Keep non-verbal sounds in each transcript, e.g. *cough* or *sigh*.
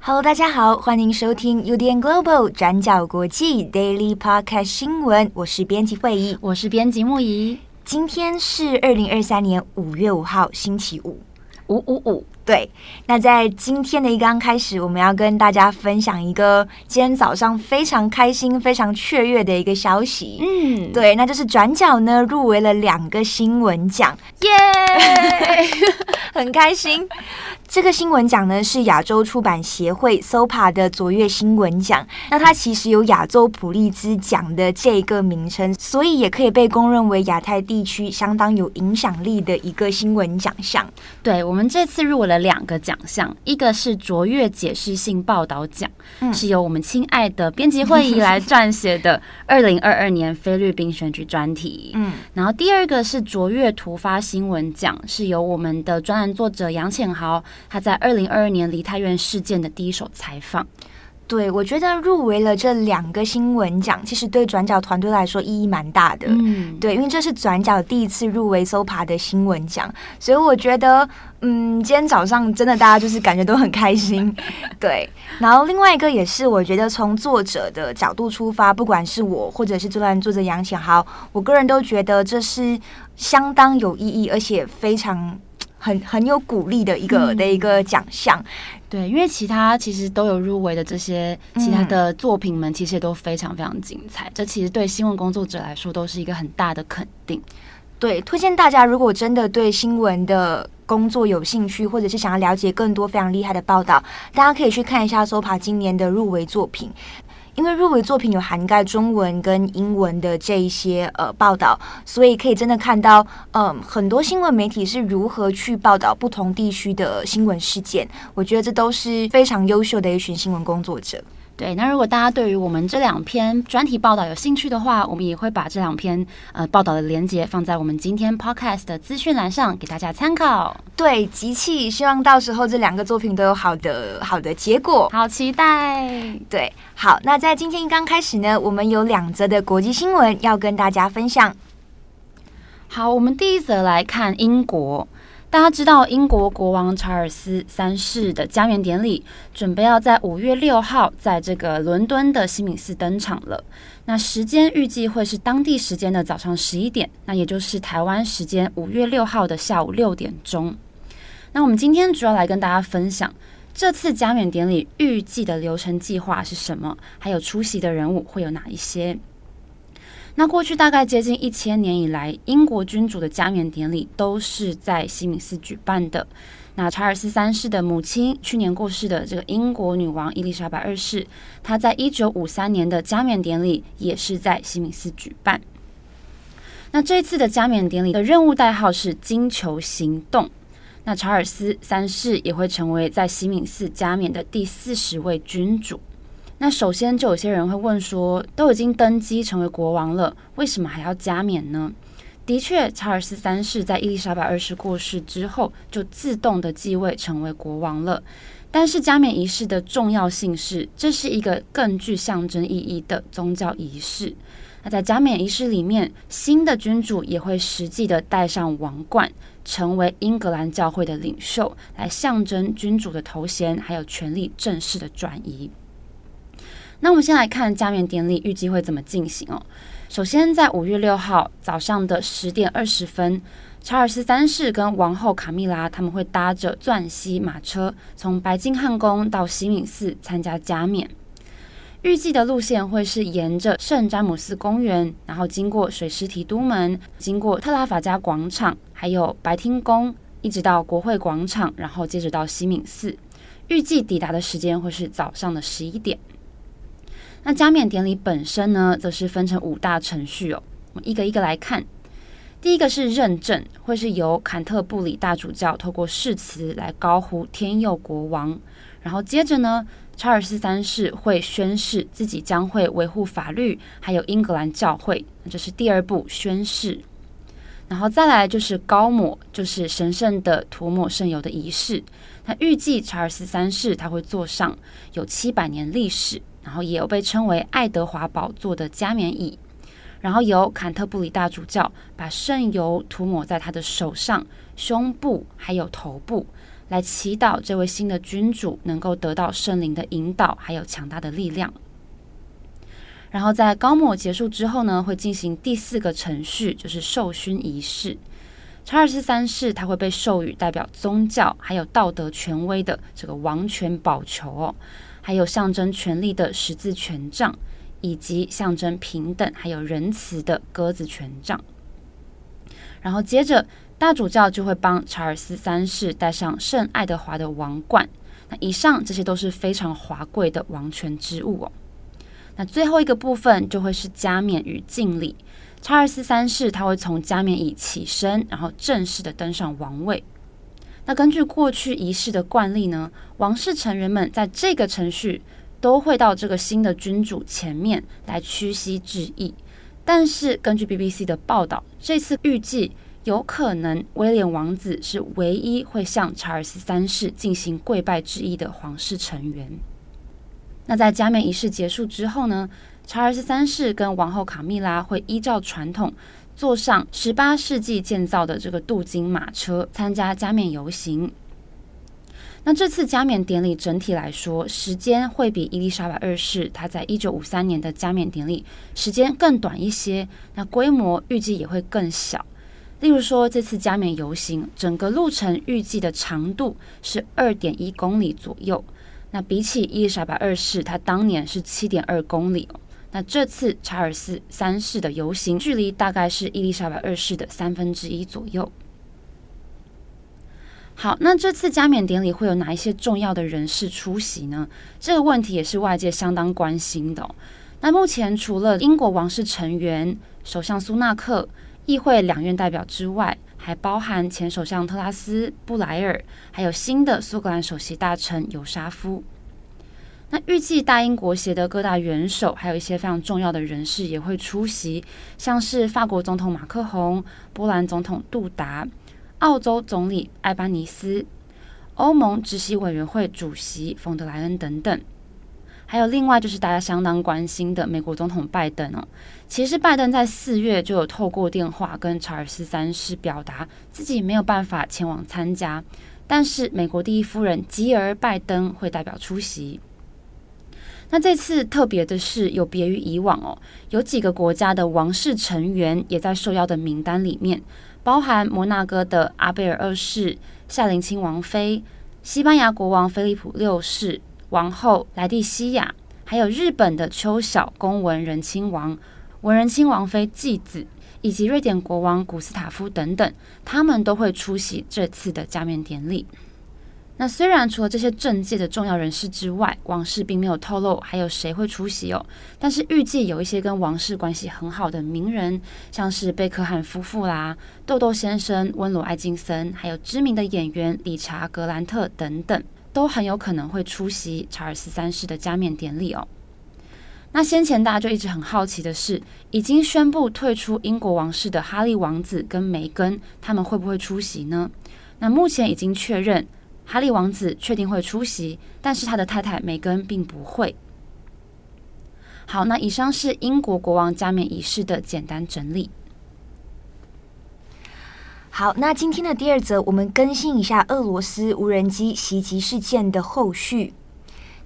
Hello，大家好，欢迎收听 UDN Global 转角国际 Daily Podcast 新闻，我是编辑慧仪，我是编辑木仪。今天是二零二三年五月五号，星期五，五五五。对，那在今天的一刚开始，我们要跟大家分享一个今天早上非常开心、非常雀跃的一个消息。嗯，对，那就是转角呢入围了两个新闻奖，耶，*laughs* 很开心。这个新闻奖呢是亚洲出版协会 SOPA 的卓越新闻奖，那它其实有亚洲普利兹奖的这个名称，所以也可以被公认为亚太地区相当有影响力的一个新闻奖项。对，我们这次入围了两个奖项，一个是卓越解释性报道奖，嗯、是由我们亲爱的编辑会议来撰写的 *laughs* 二零二二年菲律宾选举专题。嗯，然后第二个是卓越突发新闻奖，是由我们的专栏作者杨浅豪。他在二零二二年梨泰院事件的第一手采访，对，我觉得入围了这两个新闻奖，其实对转角团队来说意义蛮大的。嗯，对，因为这是转角第一次入围 SOPA 的新闻奖，所以我觉得，嗯，今天早上真的大家就是感觉都很开心。*laughs* 对，然后另外一个也是，我觉得从作者的角度出发，不管是我或者是这段作者杨显豪，我个人都觉得这是相当有意义，而且非常。很很有鼓励的一个、嗯、的一个奖项，对，因为其他其实都有入围的这些其他的作品们，其实也都非常非常精彩。嗯、这其实对新闻工作者来说都是一个很大的肯定。对，推荐大家如果真的对新闻的工作有兴趣，或者是想要了解更多非常厉害的报道，大家可以去看一下 SOPA 今年的入围作品。因为入围作品有涵盖中文跟英文的这一些呃报道，所以可以真的看到，嗯、很多新闻媒体是如何去报道不同地区的新闻事件。我觉得这都是非常优秀的一群新闻工作者。对，那如果大家对于我们这两篇专题报道有兴趣的话，我们也会把这两篇呃报道的连接放在我们今天 podcast 的资讯栏上，给大家参考。对，集气，希望到时候这两个作品都有好的好的结果，好期待。对，好，那在今天刚开始呢，我们有两则的国际新闻要跟大家分享。好，我们第一则来看英国。大家知道，英国国王查尔斯三世的加冕典礼准备要在五月六号在这个伦敦的西敏寺登场了。那时间预计会是当地时间的早上十一点，那也就是台湾时间五月六号的下午六点钟。那我们今天主要来跟大家分享这次加冕典礼预计的流程计划是什么，还有出席的人物会有哪一些。那过去大概接近一千年以来，英国君主的加冕典礼都是在西敏寺举办的。那查尔斯三世的母亲去年过世的这个英国女王伊丽莎白二世，她在一九五三年的加冕典礼也是在西敏寺举办。那这次的加冕典礼的任务代号是“金球行动”。那查尔斯三世也会成为在西敏寺加冕的第四十位君主。那首先就有些人会问说，都已经登基成为国王了，为什么还要加冕呢？的确，查尔斯三世在伊丽莎白二世过世之后，就自动的继位成为国王了。但是加冕仪式的重要性是，这是一个更具象征意义的宗教仪式。那在加冕仪式里面，新的君主也会实际的戴上王冠，成为英格兰教会的领袖，来象征君主的头衔还有权力正式的转移。那我们先来看加冕典礼预计会怎么进行哦。首先，在五月六号早上的十点二十分，查尔斯三世跟王后卡蜜拉他们会搭着钻禧马车从白金汉宫到西敏寺参加加冕。预计的路线会是沿着圣詹姆斯公园，然后经过水师提督门，经过特拉法加广场，还有白厅宫，一直到国会广场，然后接着到西敏寺。预计抵达的时间会是早上的十一点。那加冕典礼本身呢，则是分成五大程序哦。我们一个一个来看。第一个是认证，会是由坎特布里大主教透过誓词来高呼“天佑国王”。然后接着呢，查尔斯三世会宣誓自己将会维护法律，还有英格兰教会。这是第二步宣誓。然后再来就是高抹，就是神圣的涂抹圣油的仪式。那预计查尔斯三世他会坐上有七百年历史，然后也有被称为爱德华宝座的加冕椅，然后由坎特布里大主教把圣油涂抹在他的手上、胸部还有头部，来祈祷这位新的君主能够得到圣灵的引导，还有强大的力量。然后在高抹结束之后呢，会进行第四个程序，就是授勋仪式。查尔斯三世他会被授予代表宗教还有道德权威的这个王权宝球哦，还有象征权力的十字权杖，以及象征平等还有仁慈的鸽子权杖。然后接着大主教就会帮查尔斯三世戴上圣爱德华的王冠。那以上这些都是非常华贵的王权之物哦。那最后一个部分就会是加冕与敬礼。查尔斯三世他会从加冕椅起身，然后正式的登上王位。那根据过去仪式的惯例呢，王室成员们在这个程序都会到这个新的君主前面来屈膝致意。但是根据 BBC 的报道，这次预计有可能威廉王子是唯一会向查尔斯三世进行跪拜致意的皇室成员。那在加冕仪式结束之后呢，查尔斯三世跟王后卡蜜拉会依照传统坐上十八世纪建造的这个镀金马车参加加冕游行。那这次加冕典礼整体来说，时间会比伊丽莎白二世她在一九五三年的加冕典礼时间更短一些，那规模预计也会更小。例如说，这次加冕游行整个路程预计的长度是二点一公里左右，那比起伊丽莎白二世，她当年是七点二公里。那这次查尔斯三世的游行距离大概是伊丽莎白二世的三分之一左右。好，那这次加冕典礼会有哪一些重要的人士出席呢？这个问题也是外界相当关心的。那目前除了英国王室成员、首相苏纳克、议会两院代表之外，还包含前首相特拉斯、布莱尔，还有新的苏格兰首席大臣尤沙夫。那预计大英国协的各大元首，还有一些非常重要的人士也会出席，像是法国总统马克宏、波兰总统杜达、澳洲总理艾巴尼斯、欧盟执行委员会主席冯德莱恩等等。还有另外就是大家相当关心的美国总统拜登哦，其实拜登在四月就有透过电话跟查尔斯三世表达自己没有办法前往参加，但是美国第一夫人吉尔拜登会代表出席。那这次特别的是，有别于以往哦，有几个国家的王室成员也在受邀的名单里面，包含摩纳哥的阿贝尔二世、夏龄亲王妃、西班牙国王菲利普六世、王后莱蒂西亚，还有日本的秋篠宫文仁亲王、文仁亲王妃纪子，以及瑞典国王古斯塔夫等等，他们都会出席这次的加冕典礼。那虽然除了这些政界的重要人士之外，王室并没有透露还有谁会出席哦，但是预计有一些跟王室关系很好的名人，像是贝克汉夫妇啦、豆豆先生、温罗艾金森，还有知名的演员理查格兰特等等，都很有可能会出席查尔斯三世的加冕典礼哦。那先前大家就一直很好奇的是，已经宣布退出英国王室的哈利王子跟梅根，他们会不会出席呢？那目前已经确认。哈利王子确定会出席，但是他的太太梅根并不会。好，那以上是英国国王加冕仪式的简单整理。好，那今天的第二则，我们更新一下俄罗斯无人机袭击事件的后续。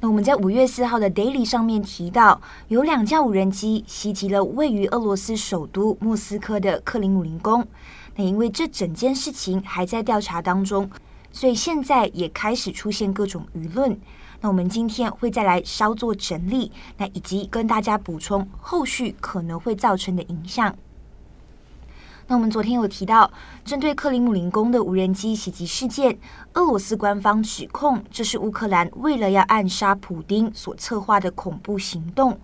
那我们在五月四号的 Daily 上面提到，有两架无人机袭击了位于俄罗斯首都莫斯科的克林姆林宫。那因为这整件事情还在调查当中。所以现在也开始出现各种舆论，那我们今天会再来稍作整理，那以及跟大家补充后续可能会造成的影响。那我们昨天有提到，针对克里姆林宫的无人机袭击事件，俄罗斯官方指控这是乌克兰为了要暗杀普丁所策划的恐怖行动。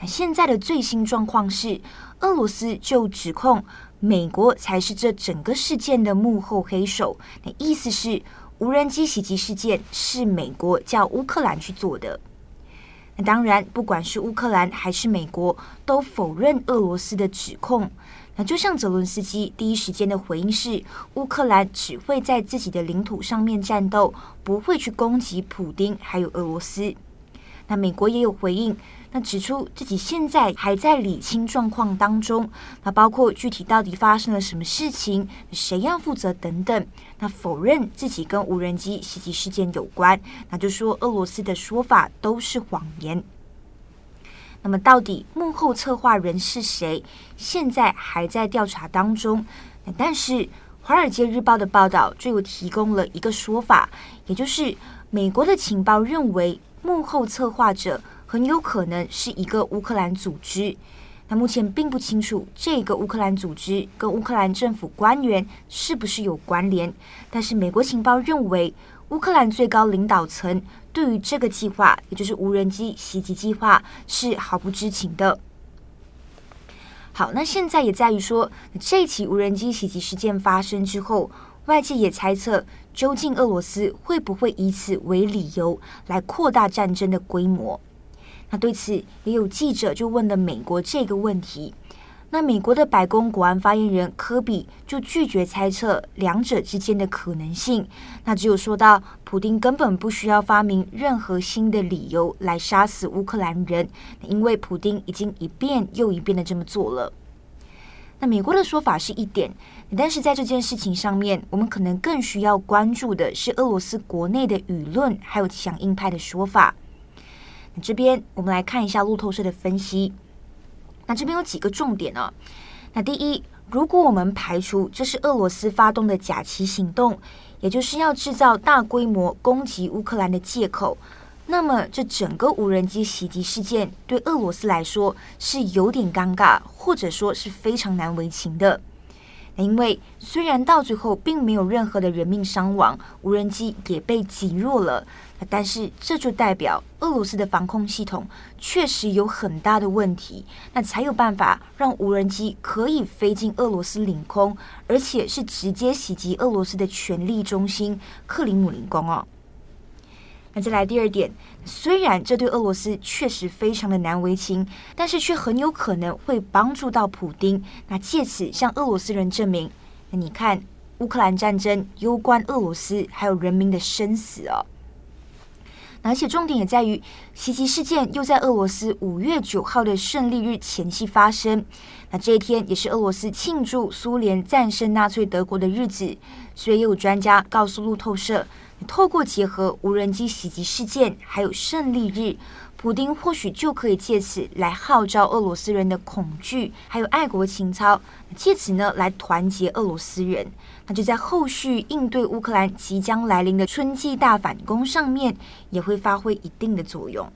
那现在的最新状况是，俄罗斯就指控。美国才是这整个事件的幕后黑手。那意思是，无人机袭击事件是美国叫乌克兰去做的。那当然，不管是乌克兰还是美国，都否认俄罗斯的指控。那就像泽伦斯基第一时间的回应是，乌克兰只会在自己的领土上面战斗，不会去攻击普丁还有俄罗斯。那美国也有回应，那指出自己现在还在理清状况当中，那包括具体到底发生了什么事情，谁要负责等等。那否认自己跟无人机袭击事件有关，那就说俄罗斯的说法都是谎言。那么，到底幕后策划人是谁？现在还在调查当中。但是，《华尔街日报》的报道就有提供了一个说法，也就是美国的情报认为，幕后策划者很有可能是一个乌克兰组织。那目前并不清楚这个乌克兰组织跟乌克兰政府官员是不是有关联。但是，美国情报认为，乌克兰最高领导层。对于这个计划，也就是无人机袭击计划，是毫不知情的。好，那现在也在于说，这起无人机袭击事件发生之后，外界也猜测，究竟俄罗斯会不会以此为理由来扩大战争的规模？那对此，也有记者就问了美国这个问题。那美国的白宫国安发言人科比就拒绝猜测两者之间的可能性，那只有说到，普丁根本不需要发明任何新的理由来杀死乌克兰人，因为普丁已经一遍又一遍的这么做了。那美国的说法是一点，但是在这件事情上面，我们可能更需要关注的是俄罗斯国内的舆论，还有强硬派的说法。那这边我们来看一下路透社的分析。那这边有几个重点啊。那第一，如果我们排除这是俄罗斯发动的假旗行动，也就是要制造大规模攻击乌克兰的借口，那么这整个无人机袭击事件对俄罗斯来说是有点尴尬，或者说是非常难为情的。因为虽然到最后并没有任何的人命伤亡，无人机也被击落了，但是这就代表俄罗斯的防空系统确实有很大的问题，那才有办法让无人机可以飞进俄罗斯领空，而且是直接袭击俄罗斯的权力中心克里姆林宫哦。那再来第二点，虽然这对俄罗斯确实非常的难为情，但是却很有可能会帮助到普丁，那借此向俄罗斯人证明，那你看乌克兰战争攸关俄罗斯还有人民的生死哦。而且重点也在于，袭击事件又在俄罗斯五月九号的胜利日前夕发生，那这一天也是俄罗斯庆祝苏联战胜纳粹德国的日子，所以也有专家告诉路透社。透过结合无人机袭击事件，还有胜利日，普丁或许就可以借此来号召俄罗斯人的恐惧，还有爱国情操，借此呢来团结俄罗斯人。那就在后续应对乌克兰即将来临的春季大反攻上面，也会发挥一定的作用。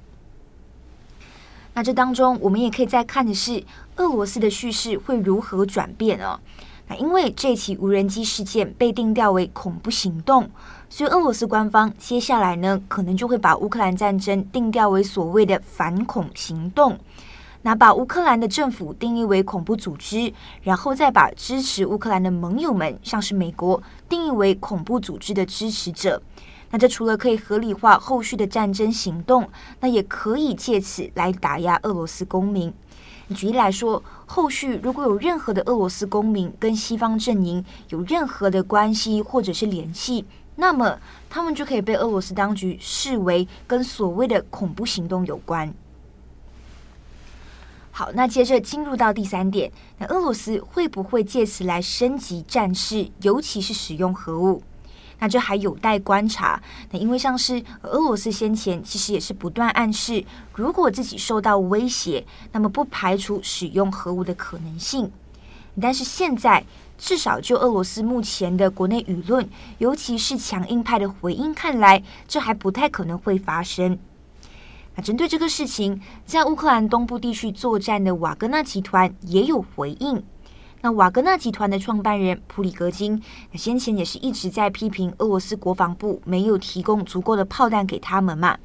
那这当中，我们也可以再看的是，俄罗斯的叙事会如何转变哦。那因为这起无人机事件被定调为恐怖行动，所以俄罗斯官方接下来呢，可能就会把乌克兰战争定调为所谓的反恐行动，那把乌克兰的政府定义为恐怖组织，然后再把支持乌克兰的盟友们，像是美国，定义为恐怖组织的支持者。那这除了可以合理化后续的战争行动，那也可以借此来打压俄罗斯公民。举例来说，后续如果有任何的俄罗斯公民跟西方阵营有任何的关系或者是联系，那么他们就可以被俄罗斯当局视为跟所谓的恐怖行动有关。好，那接着进入到第三点，那俄罗斯会不会借此来升级战事，尤其是使用核武？那这还有待观察。那因为像是俄罗斯先前其实也是不断暗示，如果自己受到威胁，那么不排除使用核武的可能性。但是现在至少就俄罗斯目前的国内舆论，尤其是强硬派的回应看来，这还不太可能会发生。那针对这个事情，在乌克兰东部地区作战的瓦格纳集团也有回应。那瓦格纳集团的创办人普里格金，先前也是一直在批评俄罗斯国防部没有提供足够的炮弹给他们嘛。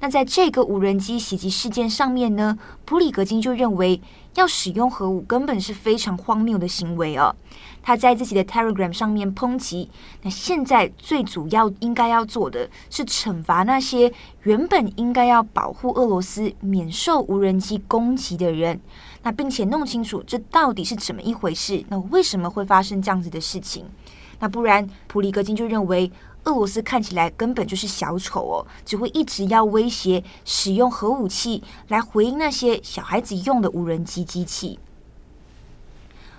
那在这个无人机袭击事件上面呢，普里格金就认为要使用核武根本是非常荒谬的行为哦。他在自己的 Telegram 上面抨击，那现在最主要应该要做的是惩罚那些原本应该要保护俄罗斯免受无人机攻击的人，那并且弄清楚这到底是怎么一回事，那为什么会发生这样子的事情？那不然，普里戈金就认为俄罗斯看起来根本就是小丑哦，只会一直要威胁使用核武器来回应那些小孩子用的无人机机器。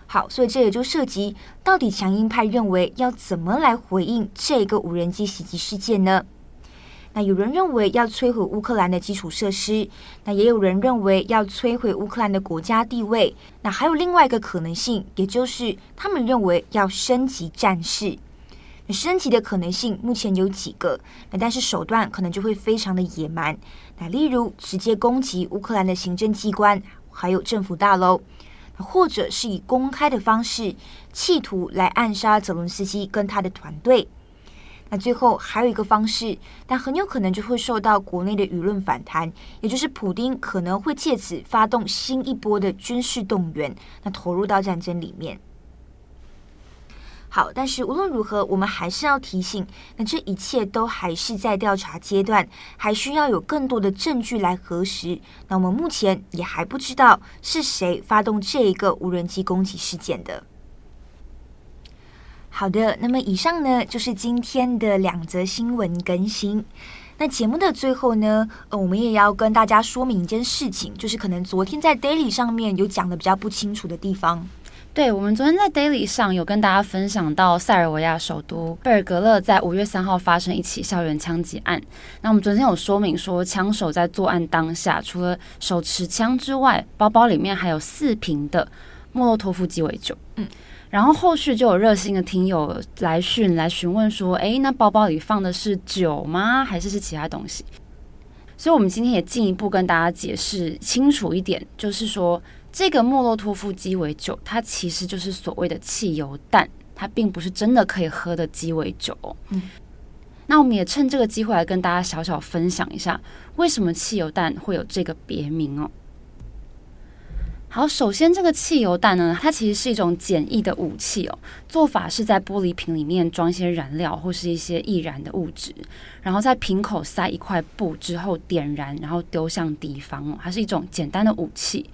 好，所以这也就涉及到底强硬派认为要怎么来回应这个无人机袭击事件呢？那有人认为要摧毁乌克兰的基础设施，那也有人认为要摧毁乌克兰的国家地位。那还有另外一个可能性，也就是他们认为要升级战事。升级的可能性目前有几个，那但是手段可能就会非常的野蛮。那例如直接攻击乌克兰的行政机关，还有政府大楼。或者是以公开的方式，企图来暗杀泽伦斯基跟他的团队。那最后还有一个方式，但很有可能就会受到国内的舆论反弹，也就是普丁可能会借此发动新一波的军事动员，那投入到战争里面。好，但是无论如何，我们还是要提醒，那这一切都还是在调查阶段，还需要有更多的证据来核实。那我们目前也还不知道是谁发动这一个无人机攻击事件的。好的，那么以上呢就是今天的两则新闻更新。那节目的最后呢，呃，我们也要跟大家说明一件事情，就是可能昨天在 Daily 上面有讲的比较不清楚的地方。对，我们昨天在 Daily 上有跟大家分享到塞尔维亚首都贝尔格勒在五月三号发生一起校园枪击案。那我们昨天有说明说，枪手在作案当下，除了手持枪之外，包包里面还有四瓶的莫洛托夫鸡尾酒。嗯，然后后续就有热心的听友来讯来询问说，哎，那包包里放的是酒吗？还是是其他东西？所以我们今天也进一步跟大家解释清楚一点，就是说。这个莫洛托夫鸡尾酒，它其实就是所谓的汽油弹，它并不是真的可以喝的鸡尾酒。嗯，那我们也趁这个机会来跟大家小小分享一下，为什么汽油弹会有这个别名哦。好，首先这个汽油弹呢，它其实是一种简易的武器哦，做法是在玻璃瓶里面装一些燃料或是一些易燃的物质，然后在瓶口塞一块布之后点燃，然后丢向敌方哦，它是一种简单的武器。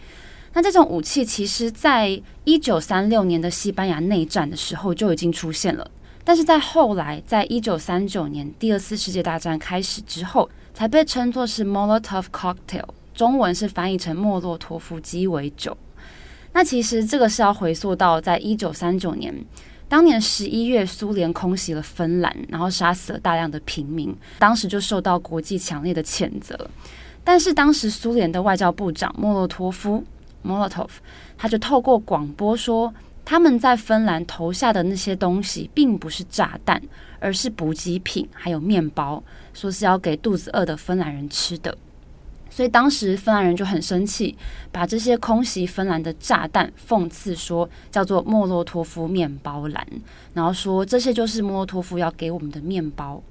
那这种武器其实，在一九三六年的西班牙内战的时候就已经出现了，但是在后来，在一九三九年第二次世界大战开始之后，才被称作是 Molotov cocktail，中文是翻译成莫洛托夫鸡尾酒。那其实这个是要回溯到在一九三九年，当年十一月，苏联空袭了芬兰，然后杀死了大量的平民，当时就受到国际强烈的谴责。但是当时苏联的外交部长莫洛托夫。Molotov，他就透过广播说，他们在芬兰投下的那些东西并不是炸弹，而是补给品，还有面包，说是要给肚子饿的芬兰人吃的。所以当时芬兰人就很生气，把这些空袭芬兰的炸弹讽刺说叫做莫洛托夫面包篮，然后说这些就是莫洛托夫要给我们的面包。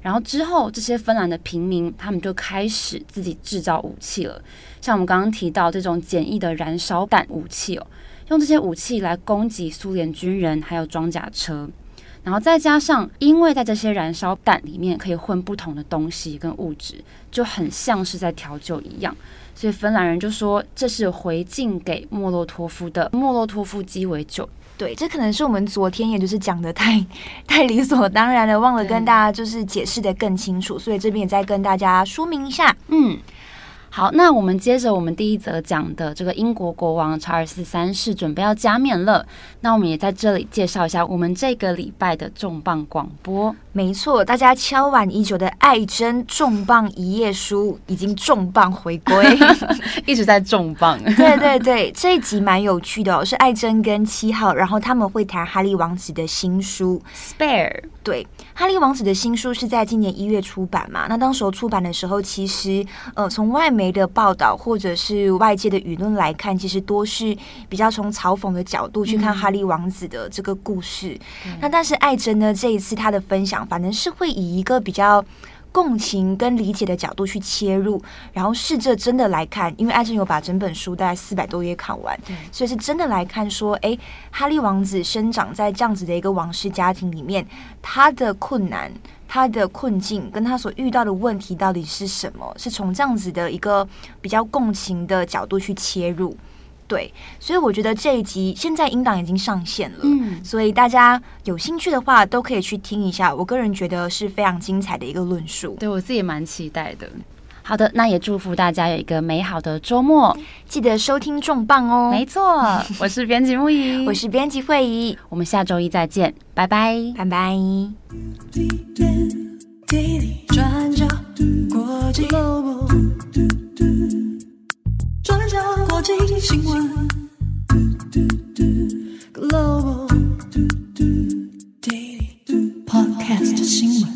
然后之后，这些芬兰的平民他们就开始自己制造武器了，像我们刚刚提到这种简易的燃烧弹武器哦，用这些武器来攻击苏联军人还有装甲车，然后再加上，因为在这些燃烧弹里面可以混不同的东西跟物质，就很像是在调酒一样，所以芬兰人就说这是回敬给莫洛托夫的莫洛托夫鸡尾酒。对，这可能是我们昨天也就是讲的太 *laughs* 太理所当然了，忘了跟大家就是解释的更清楚，所以这边也再跟大家说明一下，嗯。好，那我们接着我们第一则讲的这个英国国王查尔斯三世准备要加冕了。那我们也在这里介绍一下我们这个礼拜的重磅广播。没错，大家敲碗已久的爱珍重磅一页书已经重磅回归，*laughs* 一直在重磅。对对对，这一集蛮有趣的哦，是爱珍跟七号，然后他们会谈哈利王子的新书《Spare》。对，哈利王子的新书是在今年一月出版嘛？那当时候出版的时候，其实呃，从外媒的报道或者是外界的舆论来看，其实多是比较从嘲讽的角度去看哈利王子的这个故事。嗯、那但是艾珍呢，这一次他的分享，反正是会以一个比较共情跟理解的角度去切入，然后试着真的来看，因为艾珍有把整本书大概四百多页看完，所以是真的来看说，哎，哈利王子生长在这样子的一个王室家庭里面，他的困难、他的困境跟他所遇到的问题到底是什么？是从这样子的一个比较共情的角度去切入。对，所以我觉得这一集现在音档已经上线了，嗯，所以大家有兴趣的话都可以去听一下。我个人觉得是非常精彩的一个论述，对我自己也蛮期待的。好的，那也祝福大家有一个美好的周末，记得收听重磅哦。没错，*laughs* 我是编辑木仪，我是编辑慧仪，我们下周一再见，拜拜，拜拜。转角国际 g 转角新闻，Global，Daily，Podcast 新闻。